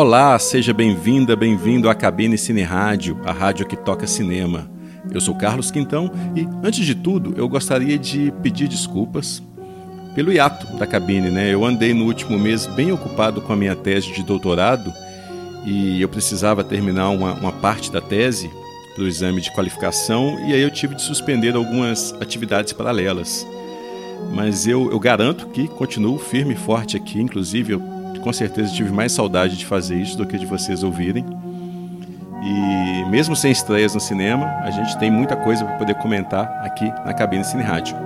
Olá, seja bem-vinda, bem-vindo à Cabine Cine Rádio, a rádio que toca cinema. Eu sou Carlos Quintão e, antes de tudo, eu gostaria de pedir desculpas pelo hiato da cabine, né? Eu andei no último mês bem ocupado com a minha tese de doutorado e eu precisava terminar uma, uma parte da tese do exame de qualificação e aí eu tive de suspender algumas atividades paralelas. Mas eu, eu garanto que continuo firme e forte aqui, inclusive eu com certeza tive mais saudade de fazer isso do que de vocês ouvirem. E mesmo sem estreias no cinema, a gente tem muita coisa para poder comentar aqui na cabine Cine Rádio.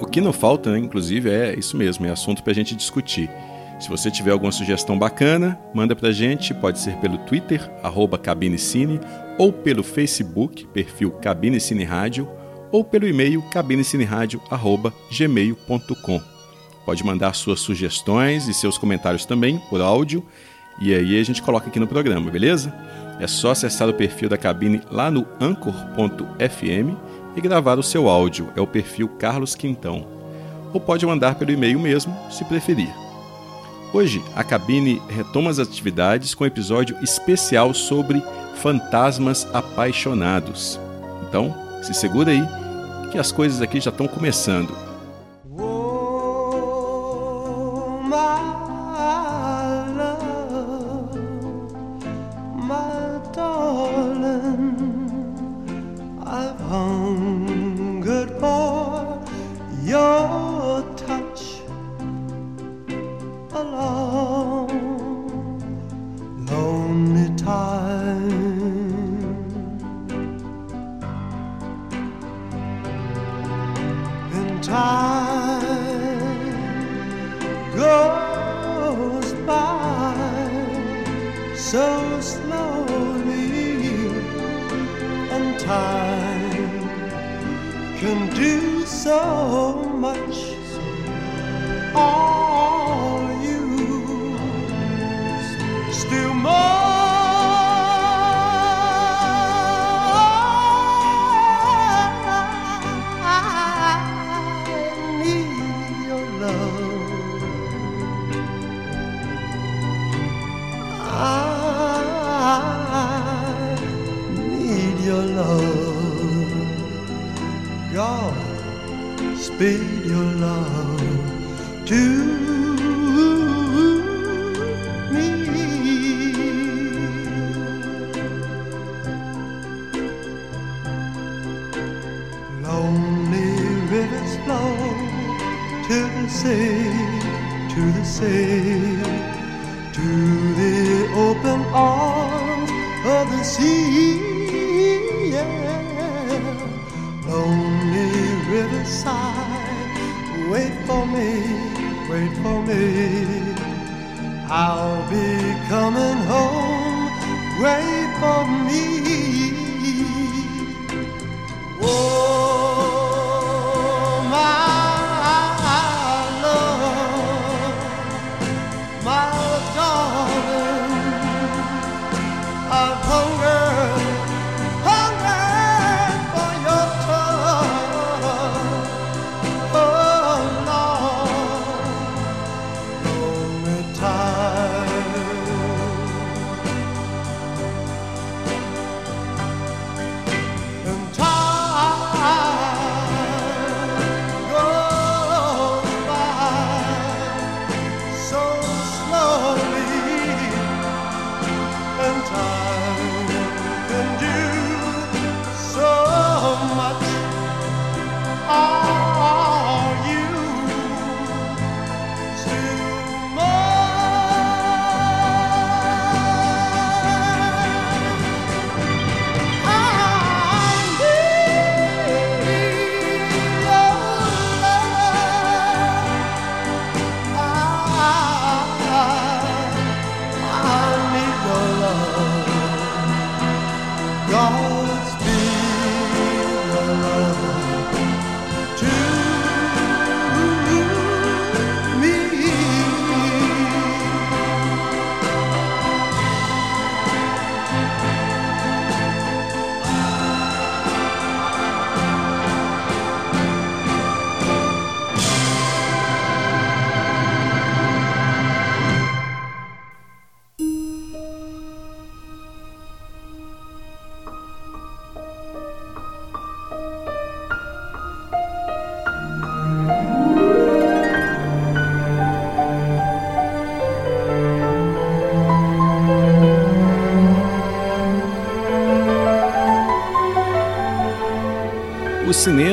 O que não falta, né, inclusive, é isso mesmo, é assunto para a gente discutir. Se você tiver alguma sugestão bacana, manda para a gente, pode ser pelo Twitter, arroba cabinecine, ou pelo Facebook, perfil Cabine Cine Rádio, ou pelo e-mail cabinecineradio.gmail.com. Pode mandar suas sugestões e seus comentários também por áudio e aí a gente coloca aqui no programa, beleza? É só acessar o perfil da cabine lá no anchor.fm e gravar o seu áudio, é o perfil Carlos Quintão. Ou pode mandar pelo e-mail mesmo, se preferir. Hoje, a cabine retoma as atividades com um episódio especial sobre fantasmas apaixonados. Então, se segura aí, que as coisas aqui já estão começando. to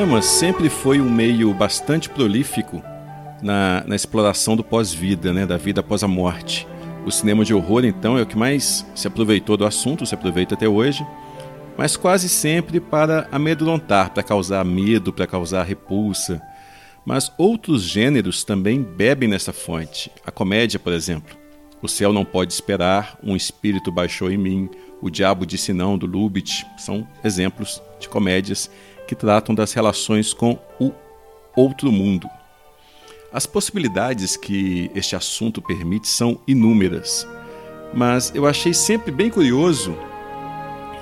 cinema sempre foi um meio bastante prolífico na, na exploração do pós-vida, né, da vida após a morte. O cinema de horror, então, é o que mais se aproveitou do assunto, se aproveita até hoje, mas quase sempre para amedrontar, para causar medo, para causar repulsa. Mas outros gêneros também bebem nessa fonte. A comédia, por exemplo. O céu não pode esperar, um espírito baixou em mim, o diabo disse não, do Lubitsch. São exemplos de comédias que tratam das relações com o outro mundo. As possibilidades que este assunto permite são inúmeras, mas eu achei sempre bem curioso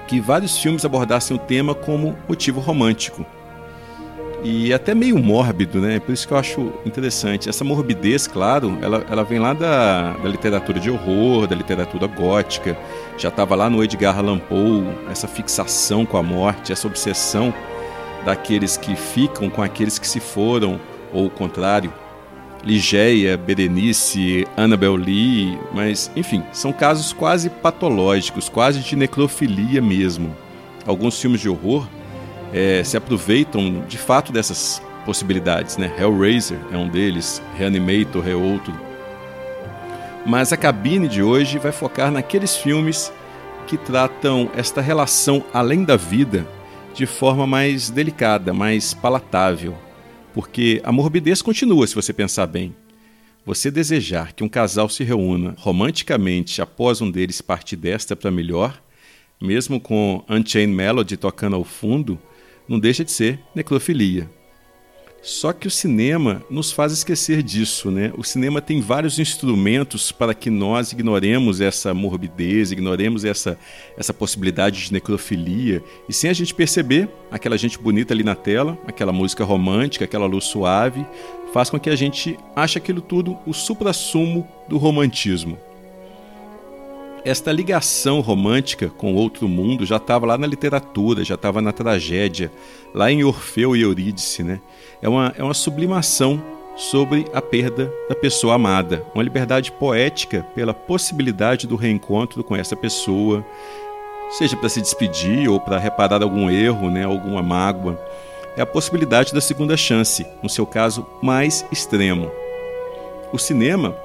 que vários filmes abordassem o tema como motivo romântico. E até meio mórbido, né? Por isso que eu acho interessante. Essa morbidez, claro, ela, ela vem lá da, da literatura de horror, da literatura gótica. Já estava lá no Edgar Allan Poe, essa fixação com a morte, essa obsessão daqueles que ficam com aqueles que se foram, ou o contrário. Ligeia, Berenice, Annabel Lee, mas enfim, são casos quase patológicos, quase de necrofilia mesmo. Alguns filmes de horror é, se aproveitam de fato dessas possibilidades, né? Hellraiser é um deles, Reanimator é outro. Mas a cabine de hoje vai focar naqueles filmes que tratam esta relação além da vida de forma mais delicada, mais palatável. Porque a morbidez continua, se você pensar bem. Você desejar que um casal se reúna romanticamente após um deles partir desta para melhor, mesmo com Unchained Melody tocando ao fundo, não deixa de ser necrofilia. Só que o cinema nos faz esquecer disso, né? O cinema tem vários instrumentos para que nós ignoremos essa morbidez, ignoremos essa, essa possibilidade de necrofilia. E sem a gente perceber, aquela gente bonita ali na tela, aquela música romântica, aquela luz suave, faz com que a gente ache aquilo tudo o suprassumo do romantismo esta ligação romântica com outro mundo já estava lá na literatura, já estava na tragédia, lá em Orfeu e Eurídice. Né? É, uma, é uma sublimação sobre a perda da pessoa amada, uma liberdade poética pela possibilidade do reencontro com essa pessoa, seja para se despedir ou para reparar algum erro, né, alguma mágoa. É a possibilidade da segunda chance, no seu caso mais extremo. O cinema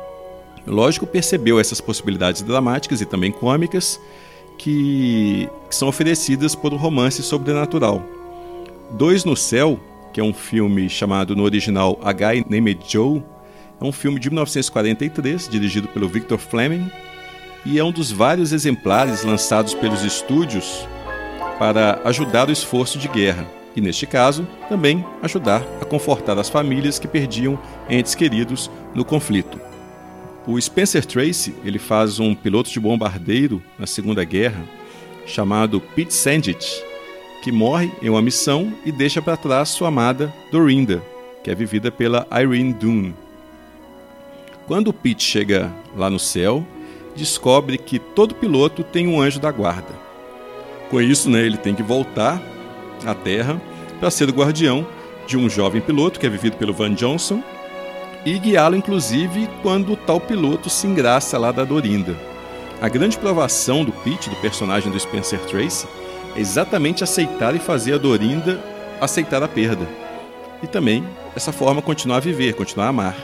lógico, percebeu essas possibilidades dramáticas e também cômicas que, são oferecidas por um romance sobrenatural. Dois no Céu, que é um filme chamado no original A Guy Named Joe, é um filme de 1943, dirigido pelo Victor Fleming, e é um dos vários exemplares lançados pelos estúdios para ajudar o esforço de guerra, e neste caso, também ajudar a confortar as famílias que perdiam entes queridos no conflito. O Spencer Tracy ele faz um piloto de bombardeiro na Segunda Guerra chamado Pete Sandich, que morre em uma missão e deixa para trás sua amada Dorinda, que é vivida pela Irene Dunne. Quando Pete chega lá no céu, descobre que todo piloto tem um anjo da guarda. Com isso, né, ele tem que voltar à Terra para ser o guardião de um jovem piloto que é vivido pelo Van Johnson e guiá-lo inclusive quando o tal piloto se engraça lá da Dorinda. A grande provação do Pete, do personagem do Spencer Tracy, é exatamente aceitar e fazer a Dorinda aceitar a perda. E também, dessa forma, continuar a viver, continuar a amar.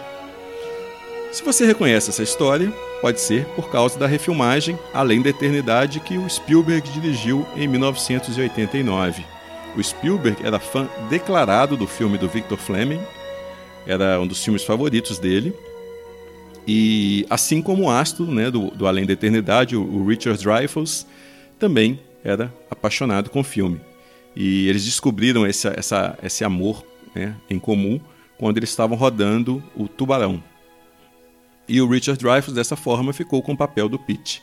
Se você reconhece essa história, pode ser por causa da refilmagem Além da Eternidade que o Spielberg dirigiu em 1989. O Spielberg era fã declarado do filme do Victor Fleming era um dos filmes favoritos dele. E assim como o astro né, do, do Além da Eternidade, o, o Richard Dreyfuss, também era apaixonado com o filme. E eles descobriram esse, essa, esse amor né, em comum quando eles estavam rodando o Tubarão. E o Richard Dreyfuss, dessa forma, ficou com o papel do Pete.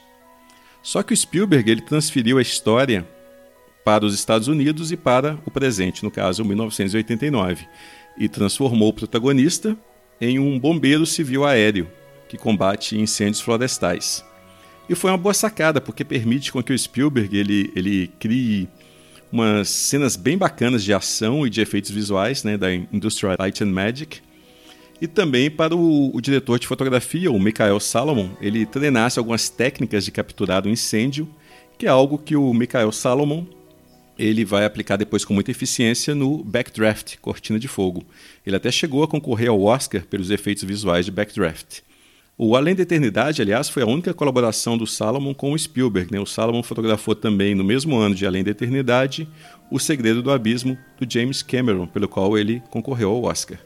Só que o Spielberg ele transferiu a história para os Estados Unidos e para o presente, no caso, 1989 e transformou o protagonista em um bombeiro civil aéreo que combate incêndios florestais. E foi uma boa sacada, porque permite com que o Spielberg ele, ele crie umas cenas bem bacanas de ação e de efeitos visuais né, da Industrial Light and Magic. E também para o, o, diretor de fotografia, o Michael Salomon, ele treinasse algumas técnicas de capturar o um incêndio, que é algo que o Michael Salomon ele vai aplicar depois com muita eficiência no Backdraft, Cortina de Fogo. Ele até chegou a concorrer ao Oscar pelos efeitos visuais de Backdraft. O Além da Eternidade, aliás, foi a única colaboração do Salomon com o Spielberg. Né? O Salomon fotografou também, no mesmo ano de Além da Eternidade, O Segredo do Abismo, do James Cameron, pelo qual ele concorreu ao Oscar.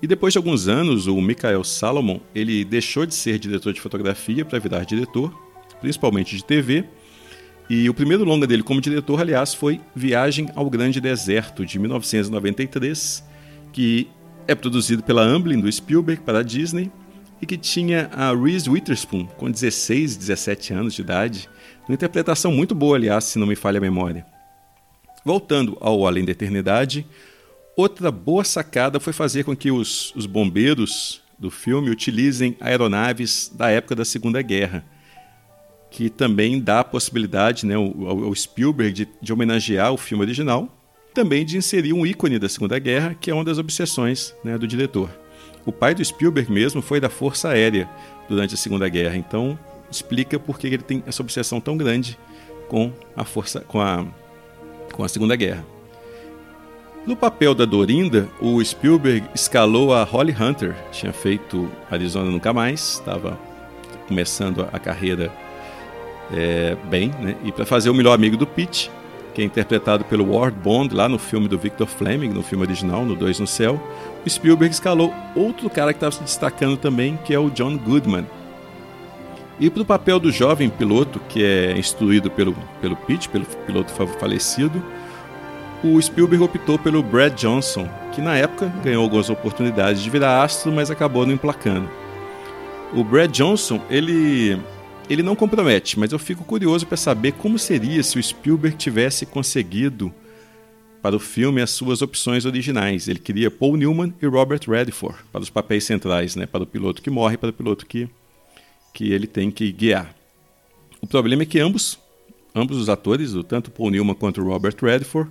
E depois de alguns anos, o Michael Salomon ele deixou de ser diretor de fotografia para virar diretor, principalmente de TV, e o primeiro longa dele como diretor, aliás, foi Viagem ao Grande Deserto, de 1993, que é produzido pela Amblin do Spielberg para a Disney e que tinha a Reese Witherspoon com 16, 17 anos de idade, uma interpretação muito boa, aliás, se não me falha a memória. Voltando ao Além da Eternidade, outra boa sacada foi fazer com que os, os bombeiros do filme utilizem aeronaves da época da Segunda Guerra que também dá a possibilidade né, ao, Spielberg de, de, homenagear o filme original, também de inserir um ícone da Segunda Guerra, que é uma das obsessões né, do diretor. O pai do Spielberg mesmo foi da Força Aérea durante a Segunda Guerra, então explica por que ele tem essa obsessão tão grande com a força, com a, com a Segunda Guerra. No papel da Dorinda, o Spielberg escalou a Holly Hunter, tinha feito Arizona Nunca Mais, estava começando a carreira é, bem, né? E para fazer o melhor amigo do Pete, que é interpretado pelo Ward Bond lá no filme do Victor Fleming, no filme original, no Dois no Céu, o Spielberg escalou outro cara que estava se destacando também, que é o John Goodman. E para o papel do jovem piloto, que é instruído pelo, pelo Pete, pelo piloto falecido, o Spielberg optou pelo Brad Johnson, que na época ganhou algumas oportunidades de virar astro, mas acabou não emplacando. O Brad Johnson, ele ele não compromete, mas eu fico curioso para saber como seria se o Spielberg tivesse conseguido para o filme as suas opções originais. Ele queria Paul Newman e Robert Redford para os papéis centrais, né? para o piloto que morre para o piloto que, que ele tem que guiar. O problema é que ambos, ambos os atores, tanto Paul Newman quanto Robert Redford,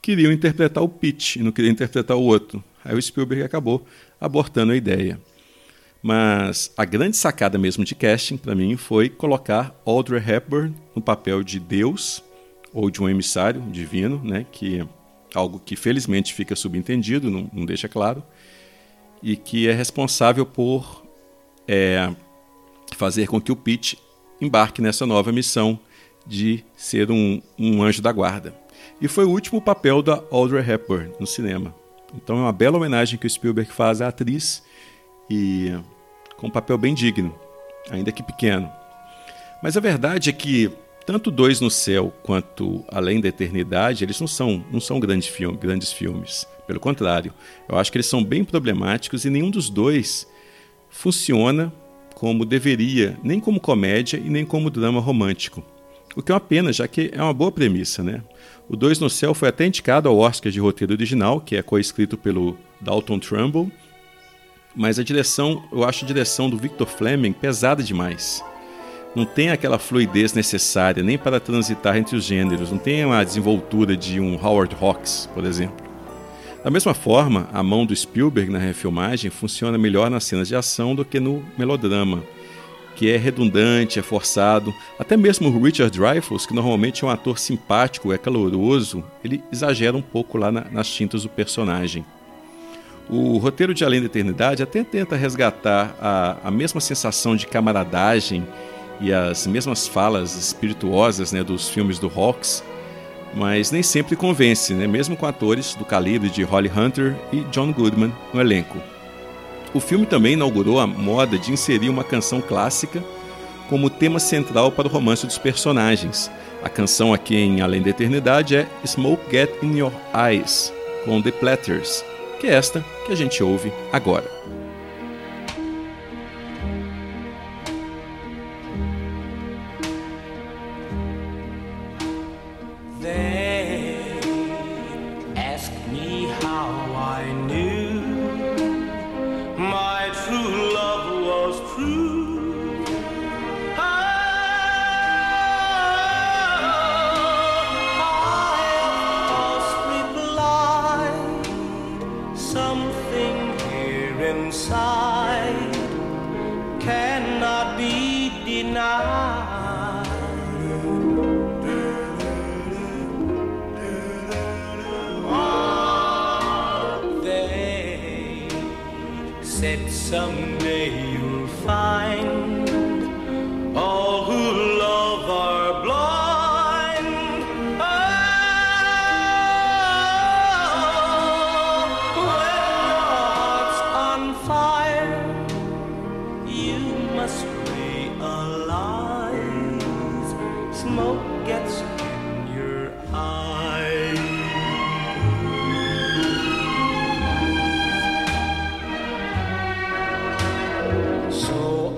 queriam interpretar o Pete e não queriam interpretar o outro. Aí o Spielberg acabou abortando a ideia. Mas a grande sacada mesmo de casting para mim foi colocar Audrey Hepburn no papel de Deus ou de um emissário divino, né, que é algo que felizmente fica subentendido, não, não deixa claro, e que é responsável por é, fazer com que o Pete embarque nessa nova missão de ser um, um anjo da guarda. E foi o último papel da Audrey Hepburn no cinema. Então é uma bela homenagem que o Spielberg faz à atriz e com um papel bem digno, ainda que pequeno. Mas a verdade é que tanto Dois no Céu quanto Além da Eternidade, eles não são, não são grandes, filme, grandes filmes. Pelo contrário, eu acho que eles são bem problemáticos e nenhum dos dois funciona como deveria, nem como comédia e nem como drama romântico. O que é uma pena, já que é uma boa premissa, né? O Dois no Céu foi até indicado ao Oscar de roteiro original, que é coescrito pelo Dalton Trumbull, mas a direção, eu acho a direção do Victor Fleming pesada demais. Não tem aquela fluidez necessária nem para transitar entre os gêneros, não tem a desenvoltura de um Howard Hawks, por exemplo. Da mesma forma, a mão do Spielberg na refilmagem funciona melhor nas cenas de ação do que no melodrama, que é redundante, é forçado. Até mesmo o Richard Dreyfuss, que normalmente é um ator simpático, é caloroso, ele exagera um pouco lá na, nas tintas do personagem. O roteiro de Além da Eternidade até tenta resgatar a, a mesma sensação de camaradagem e as mesmas falas espirituosas né, dos filmes do Hawks, mas nem sempre convence, né, mesmo com atores do calibre de Holly Hunter e John Goodman no elenco. O filme também inaugurou a moda de inserir uma canção clássica como tema central para o romance dos personagens. A canção aqui em Além da Eternidade é Smoke Get in Your Eyes, com The Platters, que é esta que a gente ouve agora.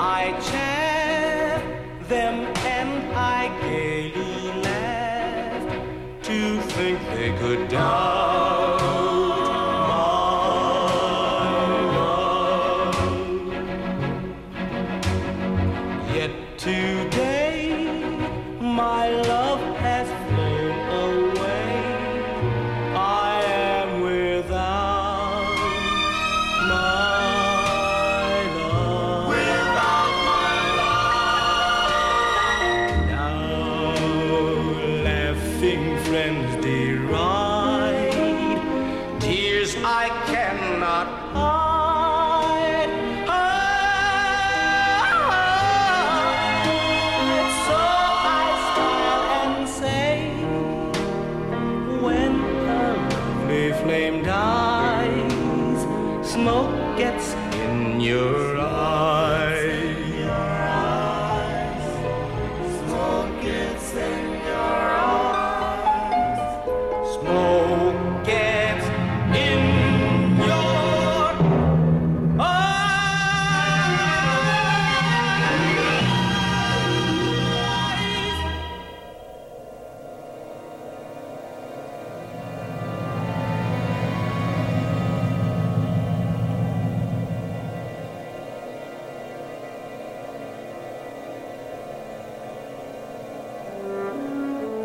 I chaff them and I gaily laughed to think they could doubt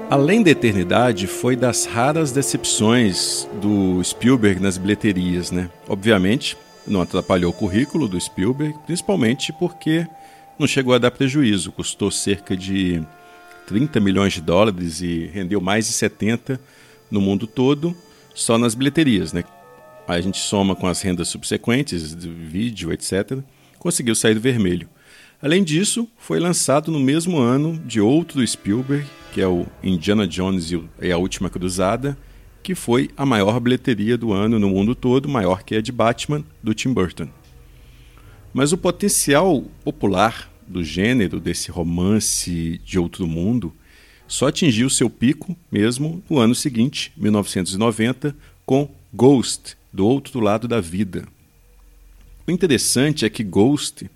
Além da eternidade, foi das raras decepções do Spielberg nas bilheterias, né? Obviamente, não atrapalhou o currículo do Spielberg, principalmente porque não chegou a dar prejuízo, custou cerca de 30 milhões de dólares e rendeu mais de 70 no mundo todo, só nas bilheterias, né? Aí a gente soma com as rendas subsequentes, de vídeo, etc., conseguiu sair do vermelho. Além disso, foi lançado no mesmo ano de outro Spielberg, que é o Indiana Jones e a Última Cruzada, que foi a maior bilheteria do ano no mundo todo, maior que a de Batman, do Tim Burton. Mas o potencial popular do gênero, desse romance de outro mundo, só atingiu seu pico mesmo no ano seguinte, 1990, com Ghost, do outro lado da vida. O interessante é que Ghost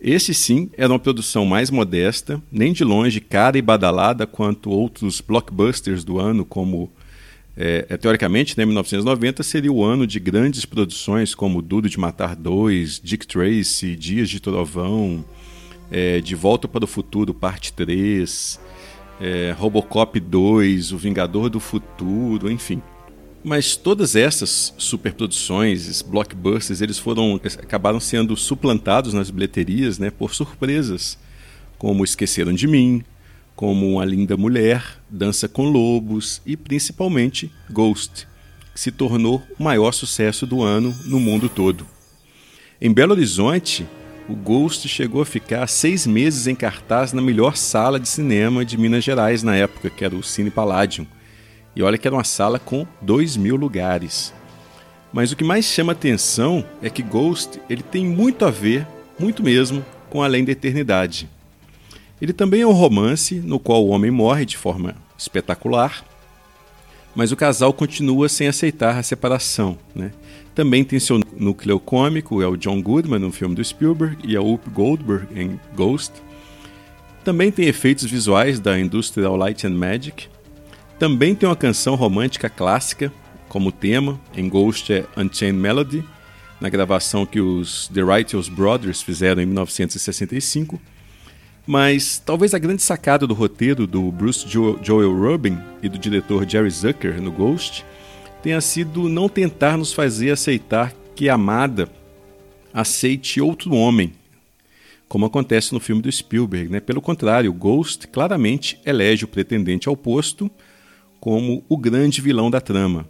esse sim era uma produção mais modesta, nem de longe cara e badalada quanto outros blockbusters do ano, como é, teoricamente, né, 1990 seria o ano de grandes produções como Duro de Matar 2, Dick Tracy, Dias de Trovão, é, De Volta para o Futuro, parte 3, é, Robocop 2, O Vingador do Futuro, enfim. Mas todas essas superproduções, blockbusters, eles foram acabaram sendo suplantados nas bilheterias, né, por surpresas, como Esqueceram de Mim, como A Linda Mulher, Dança com Lobos e principalmente Ghost, que se tornou o maior sucesso do ano no mundo todo. Em Belo Horizonte, o Ghost chegou a ficar seis meses em cartaz na melhor sala de cinema de Minas Gerais na época, que era o Cine Palladium. E olha que era uma sala com 2 mil lugares. Mas o que mais chama atenção é que Ghost ele tem muito a ver, muito mesmo, com Além da Eternidade. Ele também é um romance no qual o homem morre de forma espetacular, mas o casal continua sem aceitar a separação. Né? Também tem seu núcleo cômico, é o John Goodman no filme do Spielberg e a Whoopi Goldberg em Ghost. Também tem efeitos visuais da Industrial Light and Magic. Também tem uma canção romântica clássica como tema, em Ghost é Unchained Melody, na gravação que os The Righteous Brothers fizeram em 1965. Mas talvez a grande sacada do roteiro do Bruce jo Joel Rubin e do diretor Jerry Zucker no Ghost tenha sido não tentar nos fazer aceitar que a amada aceite outro homem, como acontece no filme do Spielberg. Né? Pelo contrário, Ghost claramente elege o pretendente ao posto como o grande vilão da trama.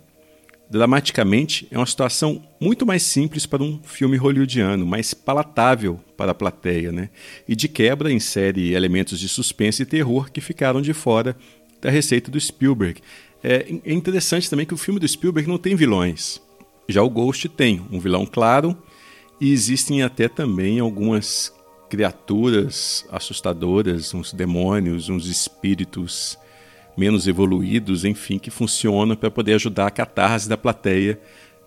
Dramaticamente, é uma situação muito mais simples para um filme hollywoodiano, mais palatável para a plateia, né? E de quebra insere elementos de suspense e terror que ficaram de fora da receita do Spielberg. É, é interessante também que o filme do Spielberg não tem vilões. Já o Ghost tem um vilão claro e existem até também algumas criaturas assustadoras, uns demônios, uns espíritos menos evoluídos, enfim, que funcionam para poder ajudar a catarse da plateia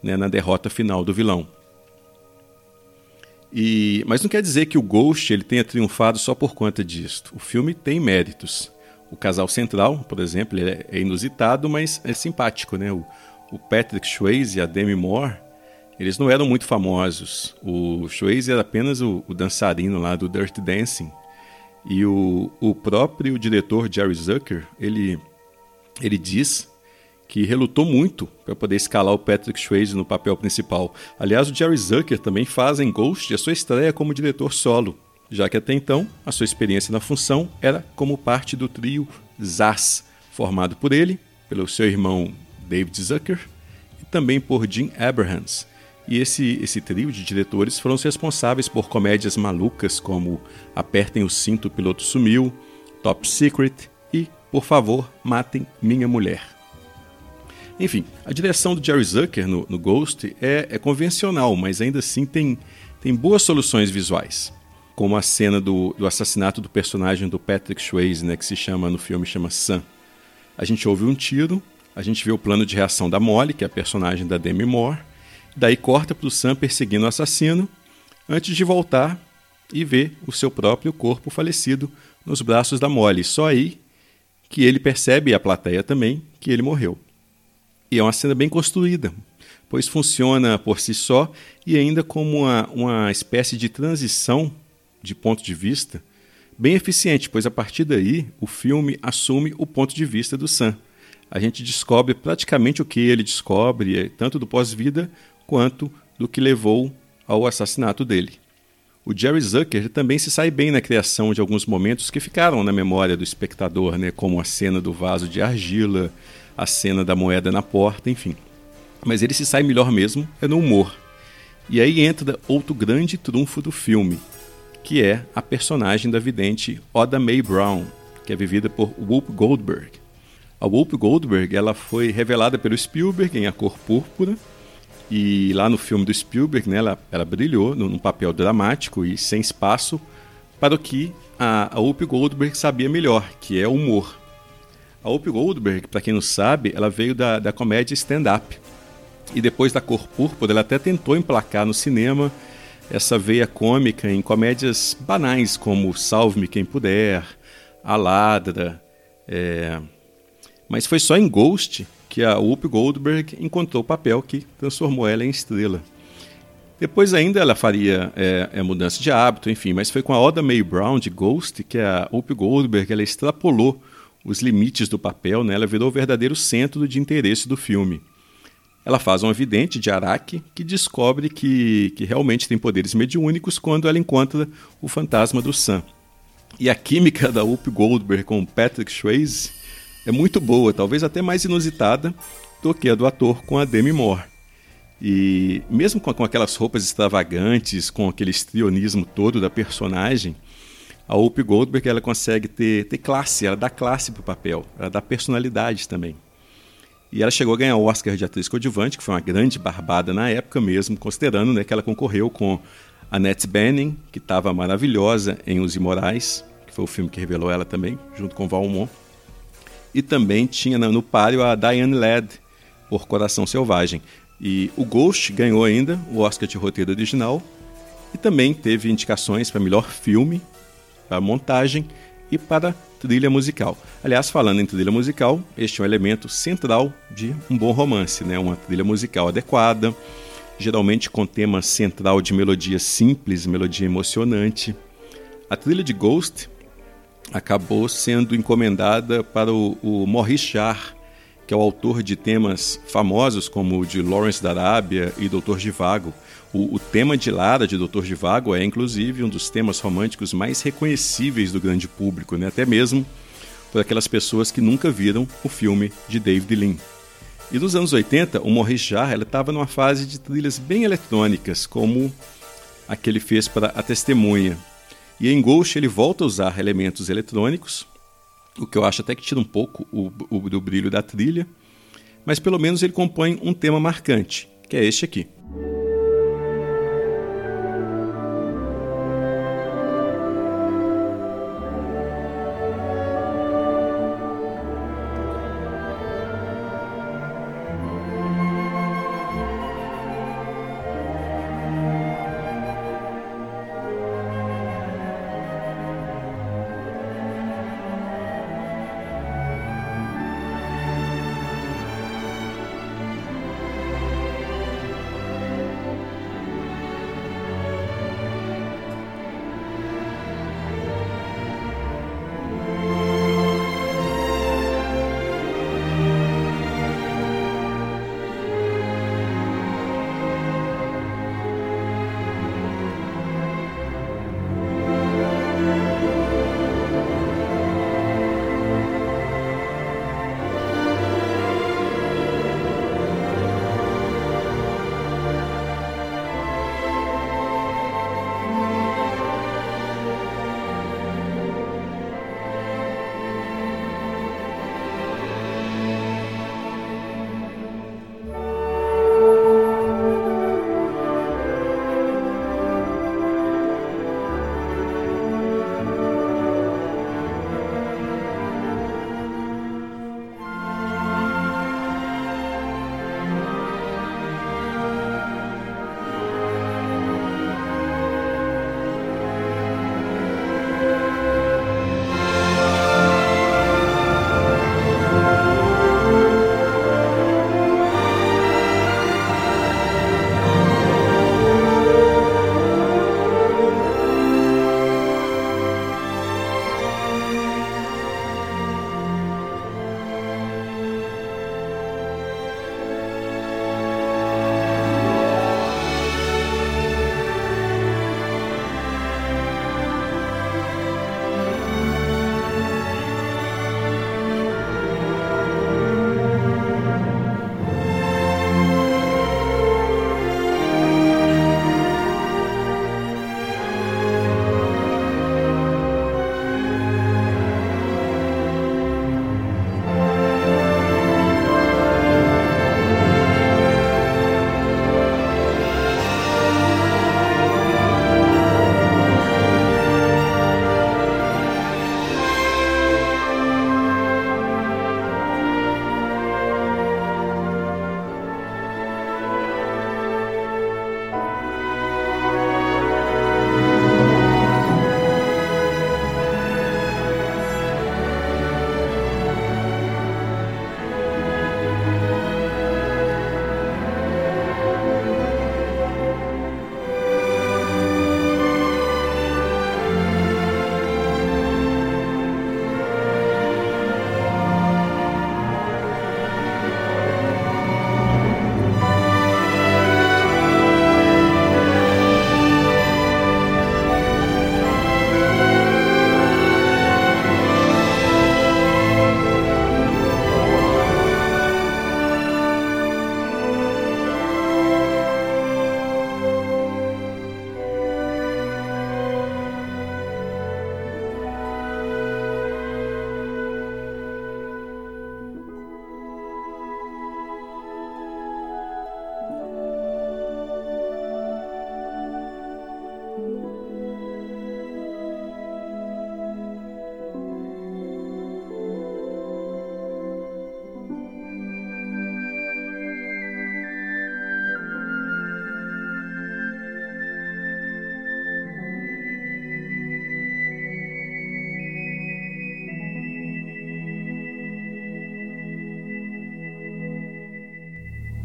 né, na derrota final do vilão. E, mas não quer dizer que o Ghost ele tenha triunfado só por conta disto. O filme tem méritos. O casal central, por exemplo, é, é inusitado, mas é simpático. Né? O, o Patrick Swayze e a Demi Moore, eles não eram muito famosos. O Swayze era apenas o, o dançarino lá do Dirty Dancing, e o, o próprio diretor Jerry Zucker, ele, ele diz que relutou muito para poder escalar o Patrick Swayze no papel principal. Aliás, o Jerry Zucker também faz em Ghost a sua estreia como diretor solo, já que até então a sua experiência na função era como parte do trio Zaz, formado por ele, pelo seu irmão David Zucker e também por Jim Abrahams, e esse, esse trio de diretores foram os responsáveis por comédias malucas como Apertem o Cinto, o Piloto Sumiu, Top Secret e Por Favor, Matem Minha Mulher. Enfim, a direção do Jerry Zucker no, no Ghost é, é, convencional, mas ainda assim tem, tem boas soluções visuais. Como a cena do, do assassinato do personagem do Patrick Swayze, né, que se chama no filme chama Sam. A gente ouve um tiro, a gente vê o plano de reação da Molly, que é a personagem da Demi Moore, Daí corta para o Sam perseguindo o assassino, antes de voltar e ver o seu próprio corpo falecido nos braços da Molly. Só aí que ele percebe, e a plateia também, que ele morreu. E é uma cena bem construída, pois funciona por si só e ainda como uma, uma espécie de transição de ponto de vista bem eficiente, pois a partir daí o filme assume o ponto de vista do Sam. A gente descobre praticamente o que ele descobre, tanto do pós-vida quanto do que levou ao assassinato dele. O Jerry Zucker também se sai bem na criação de alguns momentos que ficaram na memória do espectador, né, como a cena do vaso de argila, a cena da moeda na porta, enfim. Mas ele se sai melhor mesmo é no humor. E aí entra outro grande trunfo do filme, que é a personagem da vidente Oda Mae Brown, que é vivida por Whoop Goldberg. A Whoop Goldberg ela foi revelada pelo Spielberg em A Cor Púrpura e lá no filme do Spielberg, né, ela, ela brilhou num papel dramático e sem espaço para o que a, a Goldberg sabia melhor, que é o humor. A Whoopi Goldberg, para quem não sabe, ela veio da, da comédia stand-up. E depois da Cor Púrpura, ela até tentou emplacar no cinema essa veia cômica em comédias banais como Salve-me Quem Puder, A Ladra. É... Mas foi só em Ghost que a Whoopi Goldberg encontrou o papel que transformou ela em estrela. Depois ainda ela faria é, é, mudança de hábito, enfim, mas foi com a Oda Mae Brown de Ghost que a Whoopi Goldberg ela extrapolou os limites do papel, né? ela virou o verdadeiro centro de interesse do filme. Ela faz uma vidente de Araque que descobre que, que realmente tem poderes mediúnicos quando ela encontra o fantasma do Sam. E a química da Whoopi Goldberg com Patrick Swayze é muito boa, talvez até mais inusitada do que a do ator com a Demi Moore. E mesmo com, aquelas roupas extravagantes, com aquele estrionismo todo da personagem, a Whoopi Goldberg ela consegue ter, ter classe, ela dá classe para o papel, ela dá personalidade também. E ela chegou a ganhar o Oscar de atriz coadjuvante, que foi uma grande barbada na época mesmo, considerando né, que ela concorreu com Annette Bening, que estava maravilhosa em Os Imorais, que foi o filme que revelou ela também, junto com Valmont. E também tinha no páreo a Diane Ladd, por Coração Selvagem. E o Ghost ganhou ainda o Oscar de roteiro original e também teve indicações para melhor filme, para montagem e para trilha musical. Aliás, falando em trilha musical, este é um elemento central de um bom romance, né? Uma trilha musical adequada, geralmente com tema central de melodia simples, melodia emocionante. A trilha de Ghost acabou sendo encomendada para o, o Maurice Jarre, que é o autor de temas famosos como o de Lawrence da Arábia e Doutor Givago. O, o tema de Lara, de Doutor Givago, é inclusive um dos temas românticos mais reconhecíveis do grande público, né? até mesmo por aquelas pessoas que nunca viram o filme de David Lean. E nos anos 80, o Maurice Jarre estava numa fase de trilhas bem eletrônicas, como a que ele fez para A Testemunha. E em Ghost ele volta a usar elementos eletrônicos, o que eu acho até que tira um pouco o, o, do brilho da trilha, mas pelo menos ele compõe um tema marcante, que é este aqui.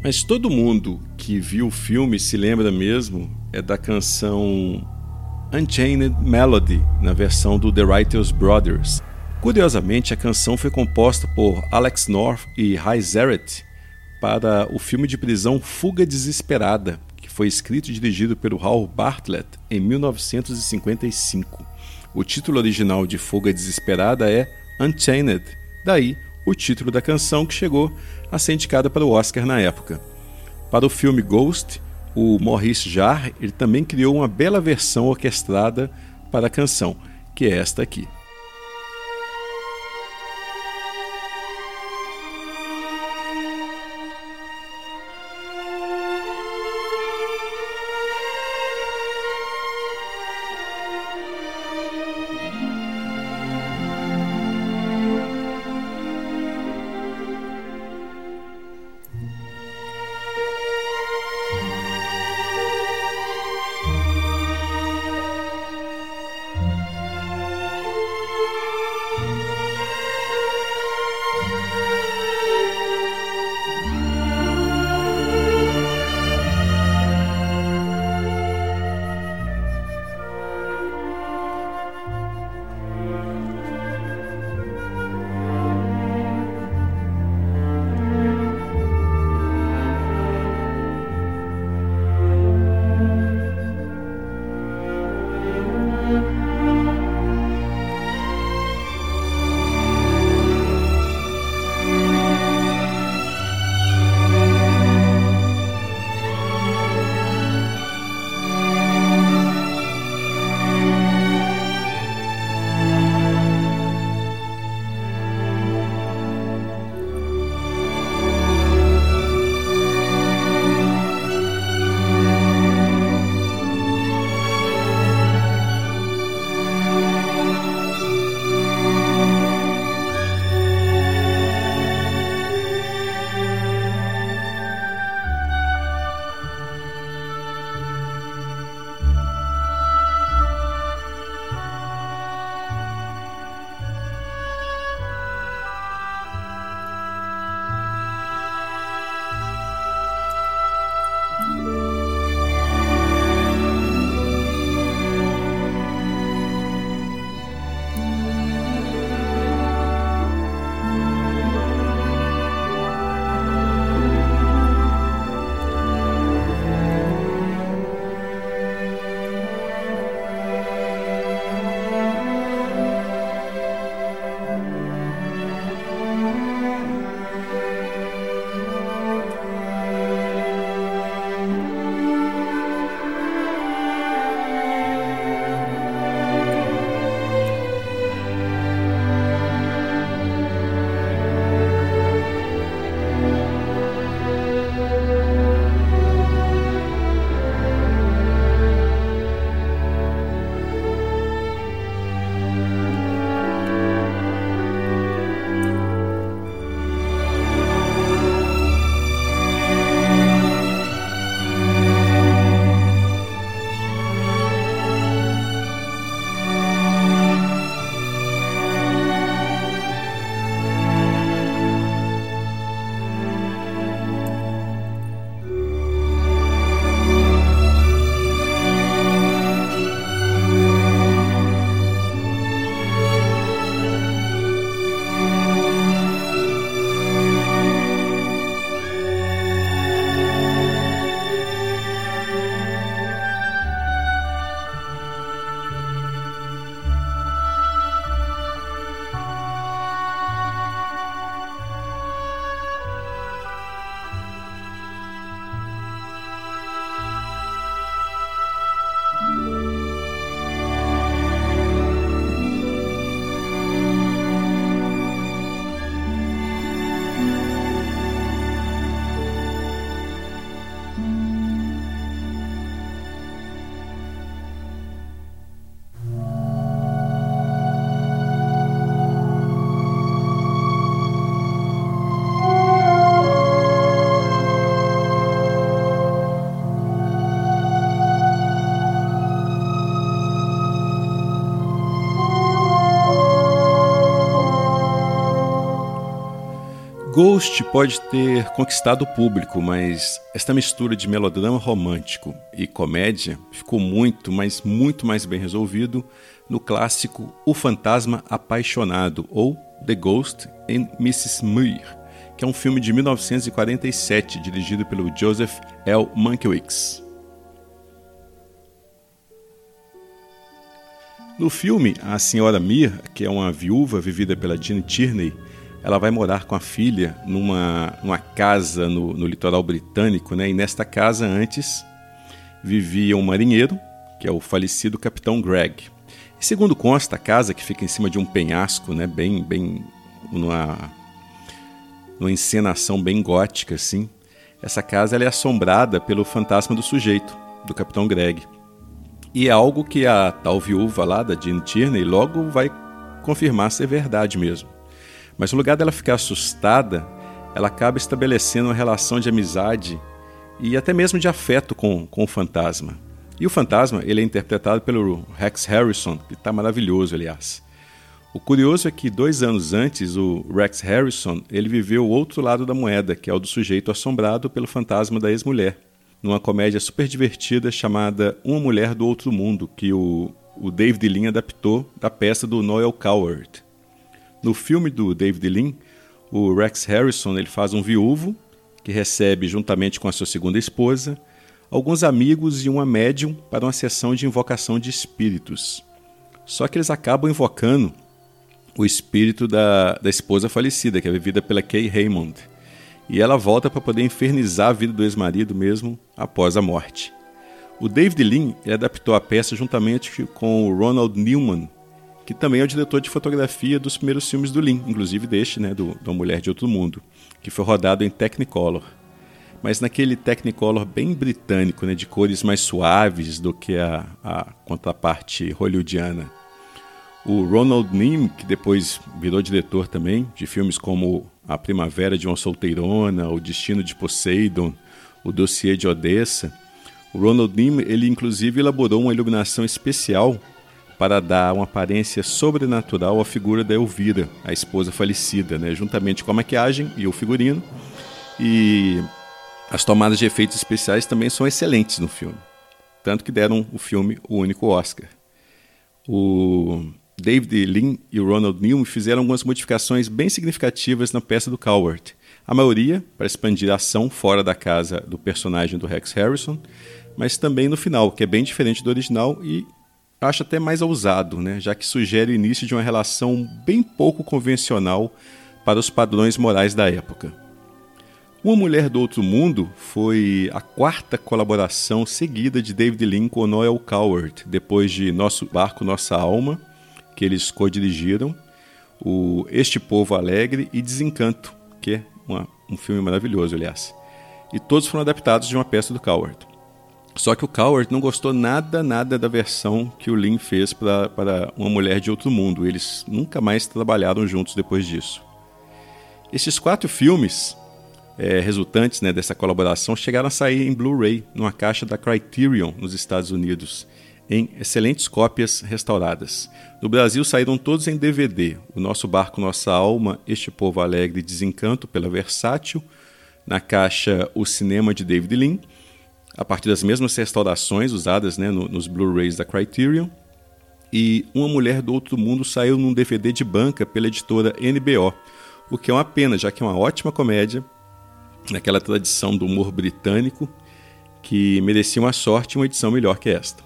Mas todo mundo que viu o filme se lembra mesmo é da canção Unchained Melody, na versão do The Writers Brothers. Curiosamente, a canção foi composta por Alex North e High Zeret para o filme de prisão Fuga Desesperada, que foi escrito e dirigido pelo Hal Bartlett em 1955. O título original de Fuga Desesperada é Unchained, daí o título da canção que chegou a ser indicada para o Oscar na época. Para o filme Ghost, o Maurice Jarre ele também criou uma bela versão orquestrada para a canção, que é esta aqui. Ghost pode ter conquistado o público, mas esta mistura de melodrama romântico e comédia ficou muito, mas muito mais bem resolvido no clássico O Fantasma Apaixonado ou The Ghost and Mrs. Muir, que é um filme de 1947 dirigido pelo Joseph L. Mankiewicz. No filme, a senhora Mir, que é uma viúva vivida pela Jean Tierney, ela vai morar com a filha numa, numa casa no, no litoral britânico, né? E nesta casa antes vivia um marinheiro, que é o falecido Capitão Greg. E segundo consta, a casa que fica em cima de um penhasco, né? Bem, bem numa, numa encenação bem gótica, assim. Essa casa é assombrada pelo fantasma do sujeito, do Capitão Greg. E é algo que a tal viúva lá da Jean Tierney logo vai confirmar ser verdade mesmo. Mas no lugar dela ficar assustada, ela acaba estabelecendo uma relação de amizade e até mesmo de afeto com, com o fantasma. E o fantasma ele é interpretado pelo Rex Harrison, que está maravilhoso, aliás. O curioso é que dois anos antes, o Rex Harrison ele viveu o outro lado da moeda, que é o do sujeito assombrado pelo fantasma da ex-mulher, numa comédia super divertida chamada Uma Mulher do Outro Mundo, que o, o David Lean adaptou da peça do Noel Coward. No filme do David Lean, o Rex Harrison ele faz um viúvo que recebe, juntamente com a sua segunda esposa, alguns amigos e uma médium para uma sessão de invocação de espíritos. Só que eles acabam invocando o espírito da, da esposa falecida, que é vivida pela Kay Raymond. E ela volta para poder infernizar a vida do ex-marido mesmo após a morte. O David Lean adaptou a peça juntamente com o Ronald Newman, que também é o diretor de fotografia dos primeiros filmes do Lin, inclusive deste, né, do, do Mulher de Outro Mundo, que foi rodado em Technicolor. Mas naquele Technicolor bem britânico, né, de cores mais suaves do que a, a contraparte hollywoodiana. O Ronald Nim, que depois virou diretor também de filmes como A Primavera de uma Solteirona, O Destino de Poseidon, O Dossiê de Odessa. O Ronald Nim, ele inclusive elaborou uma iluminação especial para dar uma aparência sobrenatural à figura da Elvira, a esposa falecida, né? juntamente com a maquiagem e o figurino. E as tomadas de efeitos especiais também são excelentes no filme, tanto que deram o filme o único Oscar. O David Lean e o Ronald Newman fizeram algumas modificações bem significativas na peça do Coward. A maioria para expandir a ação fora da casa do personagem do Rex Harrison, mas também no final, que é bem diferente do original e acho até mais ousado, né? já que sugere o início de uma relação bem pouco convencional para os padrões morais da época. Uma Mulher do Outro Mundo foi a quarta colaboração seguida de David Lean com Noel Coward, depois de Nosso Barco, Nossa Alma, que eles co-dirigiram, o Este Povo Alegre e Desencanto, que é uma, um filme maravilhoso, aliás. E todos foram adaptados de uma peça do Coward. Só que o Coward não gostou nada, nada da versão que o Lin fez para Uma Mulher de Outro Mundo. Eles nunca mais trabalharam juntos depois disso. Esses quatro filmes é, resultantes né, dessa colaboração chegaram a sair em Blu-ray, numa caixa da Criterion, nos Estados Unidos, em excelentes cópias restauradas. No Brasil saíram todos em DVD: O Nosso Barco, Nossa Alma, Este Povo Alegre e Desencanto, pela Versátil, na caixa O Cinema de David Lean a partir das mesmas restaurações usadas né, no, nos Blu-rays da Criterion. E Uma Mulher do Outro Mundo saiu num DVD de banca pela editora NBO, o que é uma pena, já que é uma ótima comédia, naquela tradição do humor britânico, que merecia uma sorte e uma edição melhor que esta.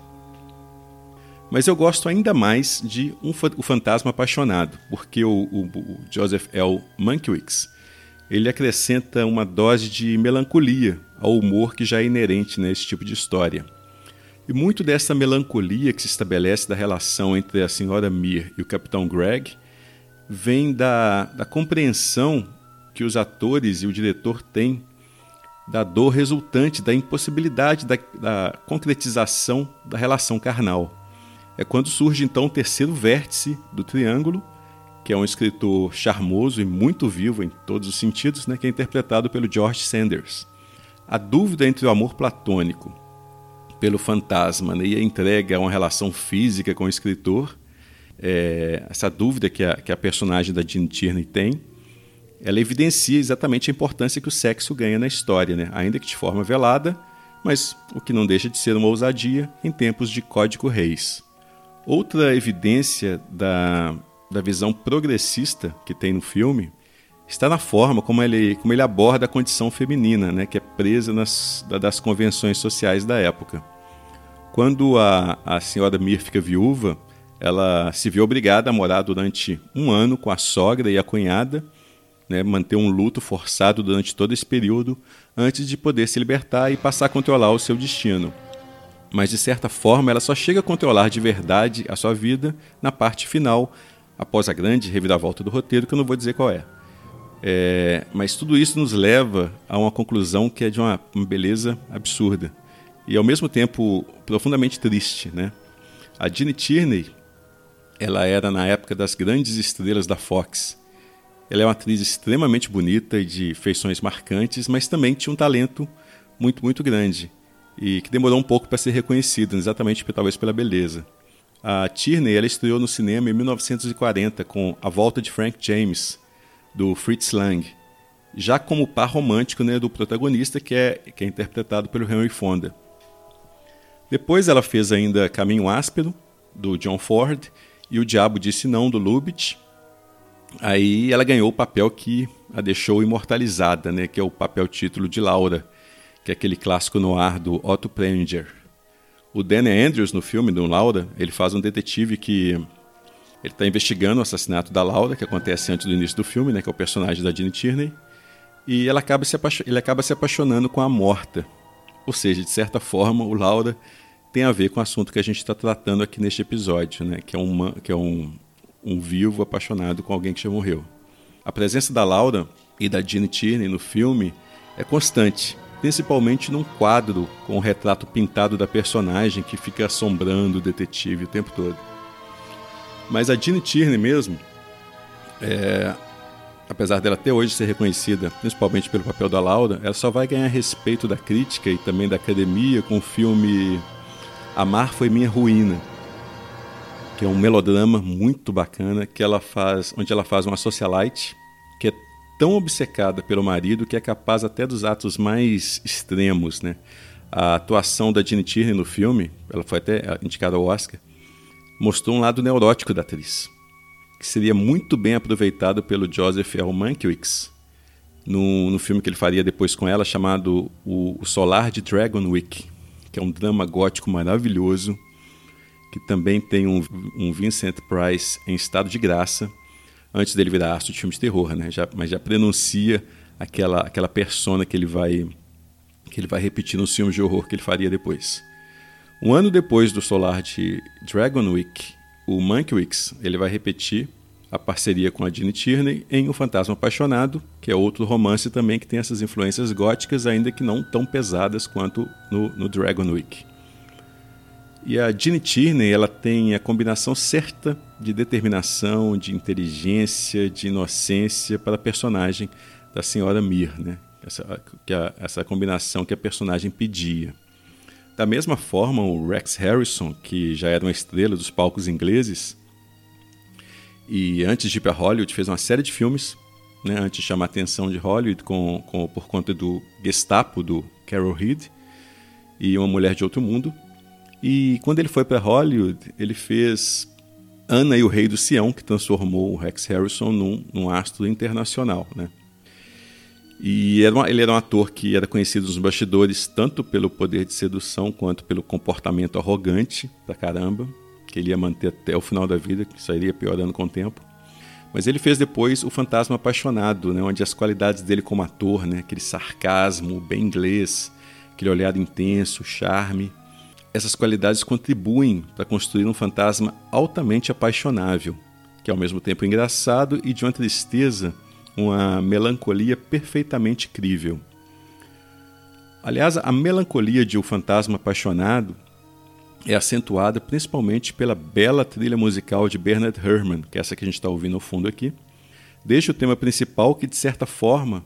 Mas eu gosto ainda mais de um, O Fantasma Apaixonado, porque o, o, o Joseph L. Mankiewicz ele acrescenta uma dose de melancolia ao humor que já é inerente nesse tipo de história. E muito dessa melancolia que se estabelece da relação entre a senhora Mir e o capitão Greg vem da, da compreensão que os atores e o diretor têm da dor resultante da impossibilidade da, da concretização da relação carnal. É quando surge então o terceiro vértice do triângulo, que é um escritor charmoso e muito vivo em todos os sentidos, né, que é interpretado pelo George Sanders. A dúvida entre o amor platônico pelo fantasma né, e a entrega a uma relação física com o escritor, é, essa dúvida que a, que a personagem da Jean Tierney tem, ela evidencia exatamente a importância que o sexo ganha na história, né? ainda que de forma velada, mas o que não deixa de ser uma ousadia em tempos de Código Reis. Outra evidência da, da visão progressista que tem no filme está na forma como ele, como ele aborda a condição feminina, né, que é presa nas, das convenções sociais da época. Quando a, a senhora Mir fica viúva, ela se vê obrigada a morar durante um ano com a sogra e a cunhada, né, manter um luto forçado durante todo esse período antes de poder se libertar e passar a controlar o seu destino. Mas de certa forma, ela só chega a controlar de verdade a sua vida na parte final, após a grande reviravolta do roteiro, que eu não vou dizer qual é. é mas tudo isso nos leva a uma conclusão que é de uma, uma beleza absurda e ao mesmo tempo profundamente triste, né? A Jeannie Tierney, ela era na época das grandes estrelas da Fox ela é uma atriz extremamente bonita e de feições marcantes, mas também tinha um talento muito, muito grande e que demorou um pouco para ser reconhecido, exatamente talvez pela beleza. A Tierney ela estreou no cinema em 1940 com A Volta de Frank James, do Fritz Lang, já como par romântico né, do protagonista, que é, que é interpretado pelo Henry Fonda. Depois ela fez ainda Caminho Áspero, do John Ford, e O Diabo Disse Não, do Lubitsch, Aí ela ganhou o papel que a deixou imortalizada, né, que é o papel título de Laura, que é aquele clássico no ar do Otto Preminger. O Danny Andrews, no filme do Laura, ele faz um detetive que ele está investigando o assassinato da Laura, que acontece antes do início do filme, né, que é o personagem da Jeannie Tierney, e ela acaba se ele acaba se apaixonando com a morta. Ou seja, de certa forma, o Laura tem a ver com o assunto que a gente está tratando aqui neste episódio, né, que é, uma, que é um, um vivo apaixonado com alguém que já morreu. A presença da Laura e da Jeanne Tierney no filme é constante, principalmente num quadro com o retrato pintado da personagem que fica assombrando o detetive o tempo todo. Mas a Jeanne Tierney mesmo, é, apesar dela até hoje ser reconhecida principalmente pelo papel da Laura, ela só vai ganhar respeito da crítica e também da academia com o filme Amar Foi Minha Ruína, que é um melodrama muito bacana que ela faz, onde ela faz uma socialite tão obcecada pelo marido que é capaz até dos atos mais extremos, né? A atuação da Jeanne Tierney no filme, ela foi até indicada ao Oscar, mostrou um lado neurótico da atriz, que seria muito bem aproveitado pelo Joseph L. Mankiewicz no, no filme que ele faria depois com ela, chamado O, o Solar de Dragonwyck, que é um drama gótico maravilhoso, que também tem um, um Vincent Price em estado de graça, antes dele virar astro de filme de terror, né? Já, mas já prenuncia aquela, aquela persona que ele vai que ele vai repetir nos filmes de horror que ele faria depois. Um ano depois do Solar de Dragonwyck, o Mankiewicz ele vai repetir a parceria com a Jeanne Tierney em O Fantasma Apaixonado, que é outro romance também que tem essas influências góticas, ainda que não tão pesadas quanto no, no Dragonwyck. E a Jeanne Tierney, ela tem a combinação certa de determinação, de inteligência, de inocência para a personagem da senhora Mir, né? Essa, que a, essa combinação que a personagem pedia. Da mesma forma, o Rex Harrison, que já era uma estrela dos palcos ingleses, e antes de ir para Hollywood fez uma série de filmes, né, antes de chamar a atenção de Hollywood, com, com, por conta do Gestapo, do Carol Reed, e Uma Mulher de Outro Mundo, e quando ele foi para Hollywood, ele fez Ana e o Rei do Sião, que transformou o Rex Harrison num, num astro internacional, né? E era uma, ele era um ator que era conhecido nos bastidores tanto pelo poder de sedução quanto pelo comportamento arrogante pra caramba, que ele ia manter até o final da vida, que só iria piorando com o tempo. Mas ele fez depois O Fantasma Apaixonado, né, onde as qualidades dele como ator, né, aquele sarcasmo bem inglês, aquele olhar intenso, charme, essas qualidades contribuem para construir um fantasma altamente apaixonável, que é ao mesmo tempo engraçado e de uma tristeza, uma melancolia perfeitamente crível. Aliás, a melancolia de O Fantasma Apaixonado é acentuada principalmente pela bela trilha musical de Bernard Herrmann, que é essa que a gente está ouvindo ao fundo aqui, desde o tema principal que, de certa forma,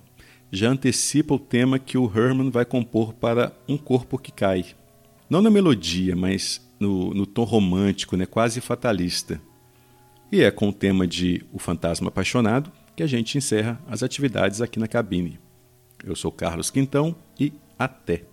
já antecipa o tema que o Herrmann vai compor para Um Corpo que Cai, não na melodia, mas no, no tom romântico, né, quase fatalista. E é com o tema de O Fantasma Apaixonado que a gente encerra as atividades aqui na cabine. Eu sou Carlos Quintão e até!